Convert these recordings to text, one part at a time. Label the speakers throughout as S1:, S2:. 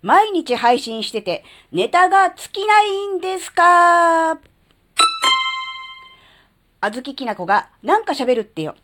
S1: 毎日配信してて、ネタが尽きないんですか？あずききなこがなんか喋るってよ。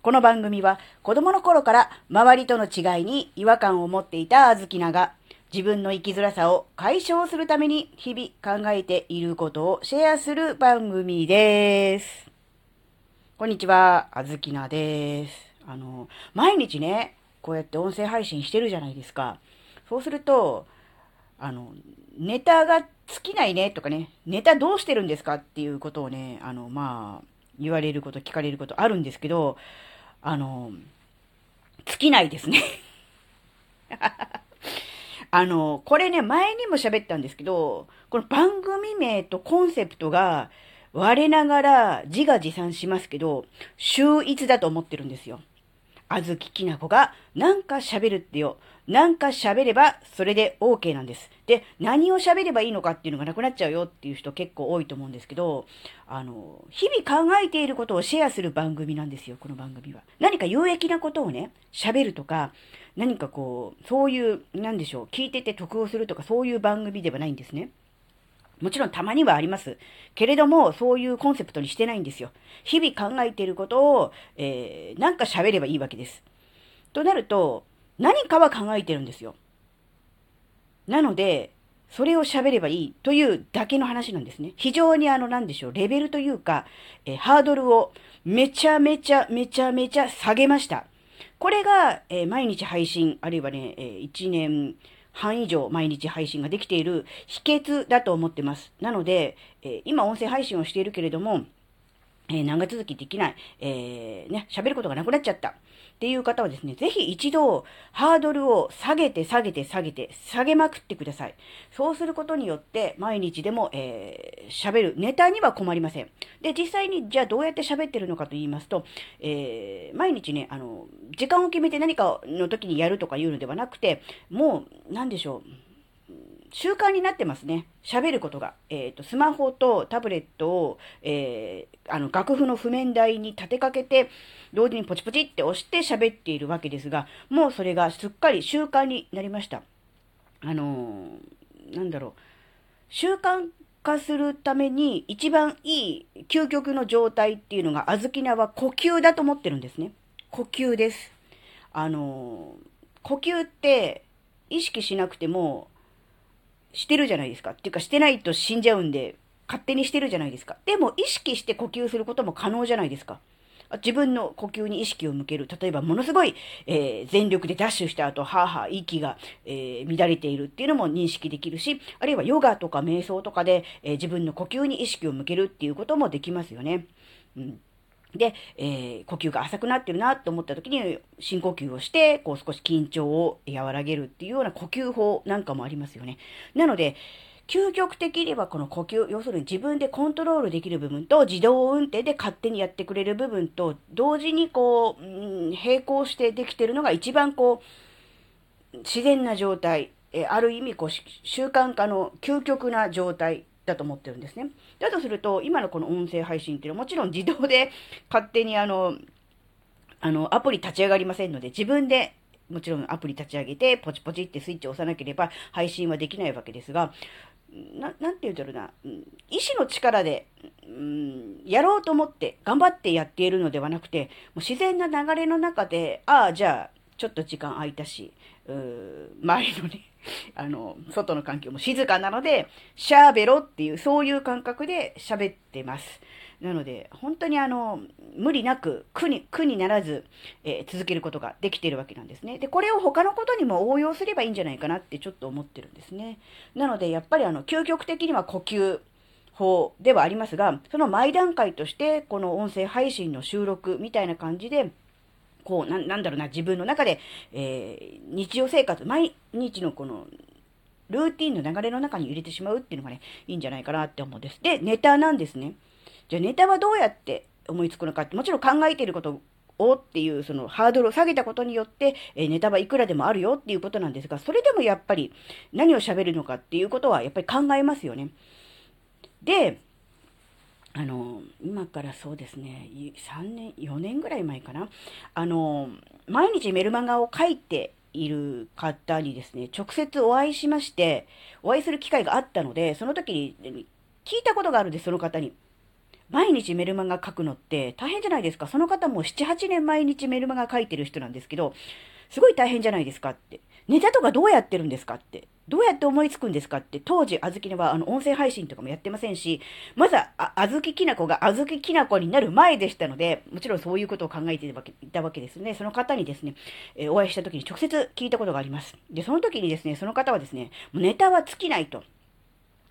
S1: この番組は子供の頃から周りとの違いに違和感を持っていたあずきなが自分の生きづらさを解消するために日々考えていることをシェアする番組です。こんにちは、あずきなです。あの、毎日ね、こうやって音声配信してるじゃないですか。そうすると、あの、ネタが尽きないねとかね、ネタどうしてるんですかっていうことをね、あの、まあ、言われること、聞かれることあるんですけど、あの、尽きないですね あの、これね、前にも喋ったんですけど、この番組名とコンセプトが、我ながら自画自賛しますけど、秀逸だと思ってるんですよ。あずききなこがなんか喋るってよ。なんか喋ればそれで OK なんです。で、何を喋ればいいのかっていうのがなくなっちゃうよっていう人結構多いと思うんですけど、あの、日々考えていることをシェアする番組なんですよ、この番組は。何か有益なことをね、喋るとか、何かこう、そういう、なんでしょう、聞いてて得をするとかそういう番組ではないんですね。もちろんたまにはあります。けれども、そういうコンセプトにしてないんですよ。日々考えていることを、えー、なんか喋ればいいわけです。となると、何かは考えてるんですよ。なので、それを喋ればいいというだけの話なんですね。非常にあの、なんでしょう、レベルというか、えー、ハードルをめちゃめちゃめちゃめちゃ下げました。これが、えー、毎日配信、あるいはね、えー、1年、半以上毎日配信ができている秘訣だと思ってます。なので、えー、今音声配信をしているけれども、えー、長続きできない、えー、ね、喋ることがなくなっちゃった。っていう方はですね、ぜひ一度ハードルを下げて下げて下げて下げまくってください。そうすることによって毎日でも喋、えー、るネタには困りません。で、実際にじゃあどうやって喋ってるのかと言いますと、えー、毎日ね、あの、時間を決めて何かの時にやるとかいうのではなくて、もう、なんでしょう。習慣になってますね。喋ることが。えっ、ー、と、スマホとタブレットを、えー、あの、楽譜の譜面台に立てかけて、同時にポチポチって押して喋っているわけですが、もうそれがすっかり習慣になりました。あのー、なんだろう。習慣化するために一番いい究極の状態っていうのが、あずきなは呼吸だと思ってるんですね。呼吸です。あの呼吸って意識しなくてもしてるじゃないですか。っていうかしてないと死んじゃうんで、勝手にしてるじゃないですか。でも意識して呼吸することも可能じゃないですか。自分の呼吸に意識を向ける。例えば、ものすごい、えー、全力でダッシュした後、はぁはぁ、息が、えー、乱れているっていうのも認識できるし、あるいはヨガとか瞑想とかで、えー、自分の呼吸に意識を向けるっていうこともできますよね。うんで、えー、呼吸が浅くなってるなと思った時に深呼吸をして、こう少し緊張を和らげるっていうような呼吸法なんかもありますよね。なので、究極的にはこの呼吸、要するに自分でコントロールできる部分と自動運転で勝手にやってくれる部分と同時にこう、うん、並行してできてるのが一番こう、自然な状態、えある意味こう習慣化の究極な状態だと思ってるんですね。だとすると、今のこの音声配信っていうのはもちろん自動で勝手にあの、あの、アプリ立ち上がりませんので、自分でもちろんアプリ立ち上げて、ポチポチってスイッチを押さなければ配信はできないわけですが、ななんて言うんだろうな、意志の力で、うん、やろうと思って頑張ってやっているのではなくて、もう自然な流れの中で、ああ、じゃあ、ちょっと時間空いたし、う周りのね、あの、外の環境も静かなので、しゃべろっていう、そういう感覚で喋ってます。なので、本当にあの、無理なく苦に、苦にならず、えー、続けることができているわけなんですね。で、これを他のことにも応用すればいいんじゃないかなってちょっと思ってるんですね。なので、やっぱりあの、究極的には呼吸、法ではありますが、その前段階として、この音声配信の収録みたいな感じで、こう、なんだろうな、自分の中で、えー、日常生活、毎日のこの、ルーティンの流れの中に入れてしまうっていうのがね、いいんじゃないかなって思うんです。で、ネタなんですね。じゃあネタはどうやって思いつくのかって、もちろん考えていることをっていうそのハードルを下げたことによって、えネタはいくらでもあるよっていうことなんですが、それでもやっぱり何を喋るのかっていうことはやっぱり考えますよね。で、あの、今からそうですね、3年、4年ぐらい前かな。あの、毎日メルマガを書いている方にですね、直接お会いしまして、お会いする機会があったので、その時に聞いたことがあるんです、その方に。毎日メルマガ書くのって大変じゃないですか。その方も7、8年毎日メルマガ書いてる人なんですけど、すごい大変じゃないですかって。ネタとかどうやってるんですかって。どうやって思いつくんですかって、当時、あずきねは、あの、音声配信とかもやってませんし、まずは、あ、あずききなこがあずききなこになる前でしたので、もちろんそういうことを考えていたわけですね。その方にですね、えー、お会いした時に直接聞いたことがあります。で、その時にですね、その方はですね、ネタは尽きないと。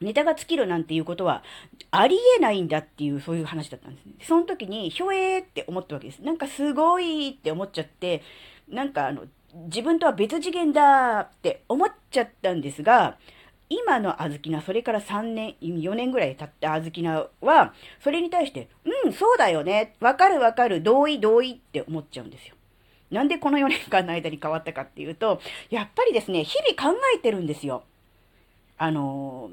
S1: ネタが尽きるなんていうことはありえないんだっていう、そういう話だったんですね。その時に、ひょえーって思ったわけです。なんかすごいって思っちゃって、なんかあの、自分とは別次元だって思っちゃったんですが、今のあずきな、それから3年、4年ぐらい経ったあずきなは、それに対して、うん、そうだよね。わかるわかる。同意同意って思っちゃうんですよ。なんでこの4年間の間に変わったかっていうと、やっぱりですね、日々考えてるんですよ。あの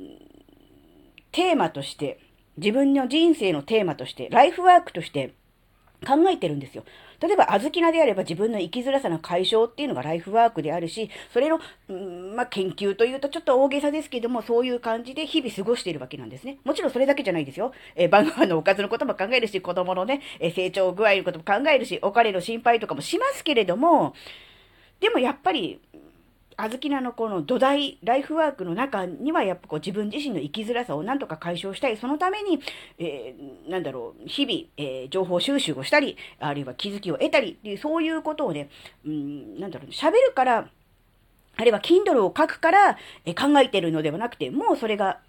S1: テーマとして、自分の人生のテーマとして、ライフワークとして考えてるんですよ。例えば、小豆菜であれば自分の生きづらさの解消っていうのがライフワークであるし、それの、んまあ、研究というとちょっと大げさですけども、そういう感じで日々過ごしているわけなんですね。もちろんそれだけじゃないですよ。えー、晩ご飯のおかずのことも考えるし、子供のね、え、成長具合のことも考えるし、お金の心配とかもしますけれども、でもやっぱり、あずきなのこの土台、ライフワークの中にはやっぱこう自分自身の生きづらさをなんとか解消したい。そのために、えー、なんだろう、日々、えー、情報収集をしたり、あるいは気づきを得たりっていう、そういうことをね、うん、なんだろう、喋るから、あるいは Kindle を書くから、えー、考えてるのではなくて、もうそれが、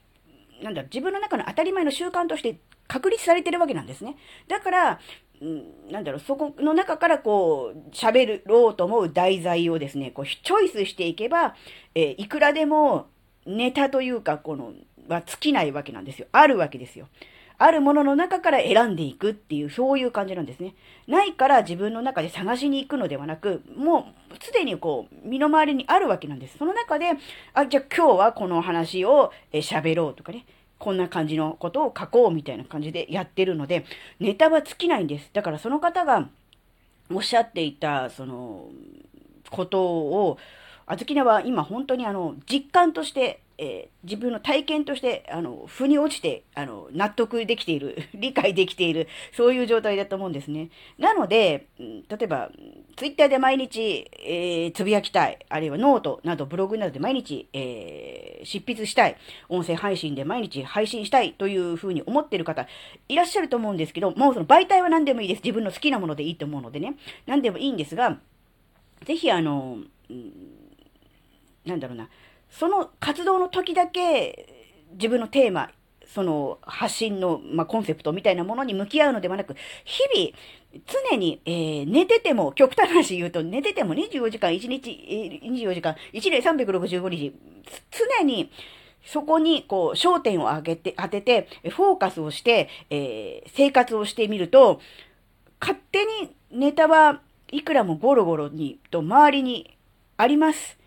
S1: なんだろう、自分の中の当たり前の習慣として確立されてるわけなんですね。だから、なんだろう、そこの中からこう、喋ろうと思う題材をですね、こう、チョイスしていけば、えー、いくらでもネタというか、この、は尽きないわけなんですよ。あるわけですよ。あるものの中から選んでいくっていう、そういう感じなんですね。ないから自分の中で探しに行くのではなく、もうすでにこう、身の回りにあるわけなんです。その中で、あ、じゃあ今日はこの話を喋ろうとかね。こんな感じのことを書こうみたいな感じでやってるので、ネタは尽きないんです。だからその方がおっしゃっていた、その、ことを、あずきなは今本当にあの、実感としてえー、自分の体験として、あの、腑に落ちて、あの、納得できている、理解できている、そういう状態だと思うんですね。なので、例えば、ツイッターで毎日、えー、つぶやきたい、あるいはノートなどブログなどで毎日、えー、執筆したい、音声配信で毎日配信したいというふうに思っている方、いらっしゃると思うんですけど、もうその媒体は何でもいいです。自分の好きなものでいいと思うのでね。何でもいいんですが、ぜひあの、なんだろうな、その活動の時だけ自分のテーマ、その発信の、まあ、コンセプトみたいなものに向き合うのではなく、日々、常に、えー、寝てても、極端な話言うと、寝てても24時間1日、24時間、1年365日、常に、そこに、こう、焦点を当てて、当てて、フォーカスをして、えー、生活をしてみると、勝手にネタはいくらもゴロゴロに、と周りにあります。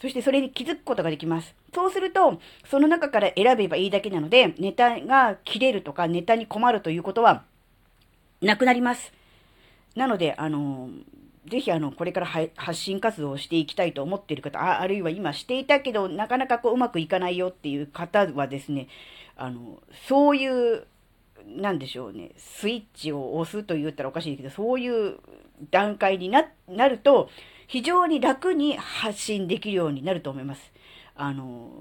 S1: そしてそれに気づくことができます。そうすると、その中から選べばいいだけなので、ネタが切れるとか、ネタに困るということは、なくなります。なので、あの、ぜひ、あの、これから発信活動をしていきたいと思っている方、ああるいは今していたけど、なかなかこう、うまくいかないよっていう方はですね、あの、そういう、なんでしょうね、スイッチを押すと言ったらおかしいけど、そういう段階にななると、非常に楽に発信できるようになると思います。あの、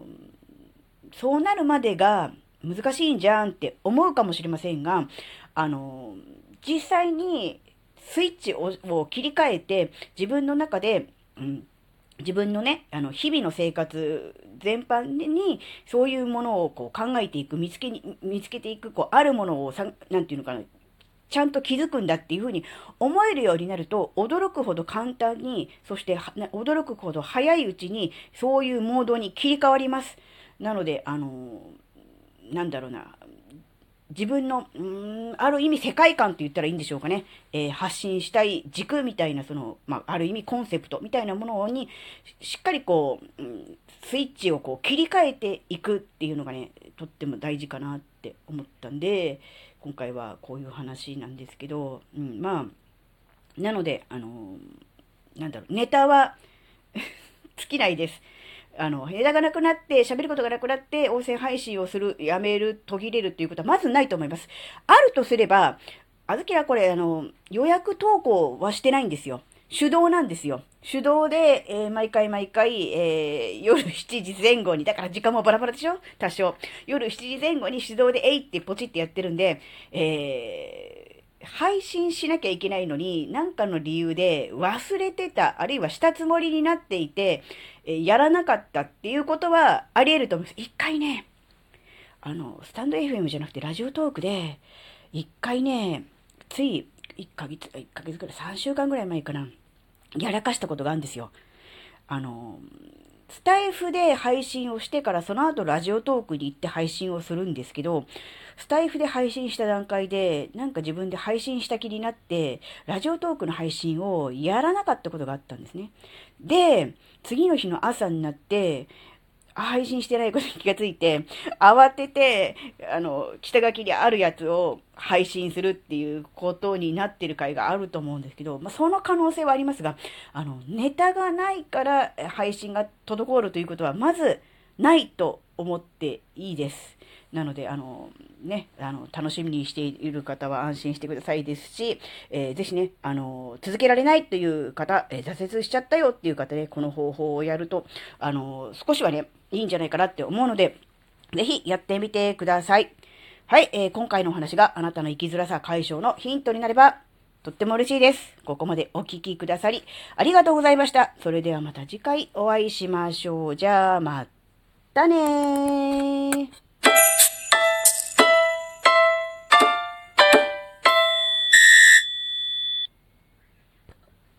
S1: そうなるまでが難しいんじゃんって思うかもしれませんが、あの、実際にスイッチを切り替えて自分の中で、うん自分のね、あの、日々の生活全般に、そういうものをこう考えていく、見つけに、見つけていく、こう、あるものをさ、なんていうのかな、ちゃんと気づくんだっていうふうに思えるようになると、驚くほど簡単に、そして驚くほど早いうちに、そういうモードに切り替わります。なので、あのなんだろうな、自分の、うん、ある意味世界観って言ったらいいんでしょうかね。えー、発信したい軸みたいな、その、まあ、ある意味コンセプトみたいなものに、しっかりこう、うん、スイッチをこう切り替えていくっていうのがね、とっても大事かなって思ったんで、今回はこういう話なんですけど、うん、まあ、なので、あの、なんだろう、ネタは 尽きないです。あの、枝がなくなって、喋ることがなくなって、音声配信をする、やめる、途切れるっていうことはまずないと思います。あるとすれば、あずきはこれ、あの、予約投稿はしてないんですよ。手動なんですよ。手動で、えー、毎回毎回、えー、夜7時前後に、だから時間もバラバラでしょ？多少。夜7時前後に手動でえいってポチってやってるんで、えー、配信しなきゃいけないのに、なんかの理由で忘れてた、あるいは下積もりになっていて、え、やらなかったっていうことはあり得ると思います。一回ね、あの、スタンド FM じゃなくてラジオトークで、一回ね、つい1ヶ月、1ヶ月くらい、3週間ぐらい前かな。やらかしたことがあるんですよ。あの、スタイフで配信をしてからその後ラジオトークに行って配信をするんですけど、スタイフで配信した段階で、なんか自分で配信した気になって、ラジオトークの配信をやらなかったことがあったんですね。で、次の日の朝になって、配信してないことに気がついて、慌てて、あの、下書きにあるやつを配信するっていうことになってる回があると思うんですけど、まあ、その可能性はありますが、あの、ネタがないから配信が滞るということは、まずないと思っていいです。なので、あの、ね、あの、楽しみにしている方は安心してくださいですし、えー、ぜひね、あの、続けられないという方、えー、挫折しちゃったよっていう方ね、この方法をやると、あの、少しはね、いいんじゃないかなって思うので、ぜひやってみてください。はい、えー、今回のお話があなたの生きづらさ解消のヒントになれば、とっても嬉しいです。ここまでお聴きくださり、ありがとうございました。それではまた次回お会いしましょう。じゃあ、またねー。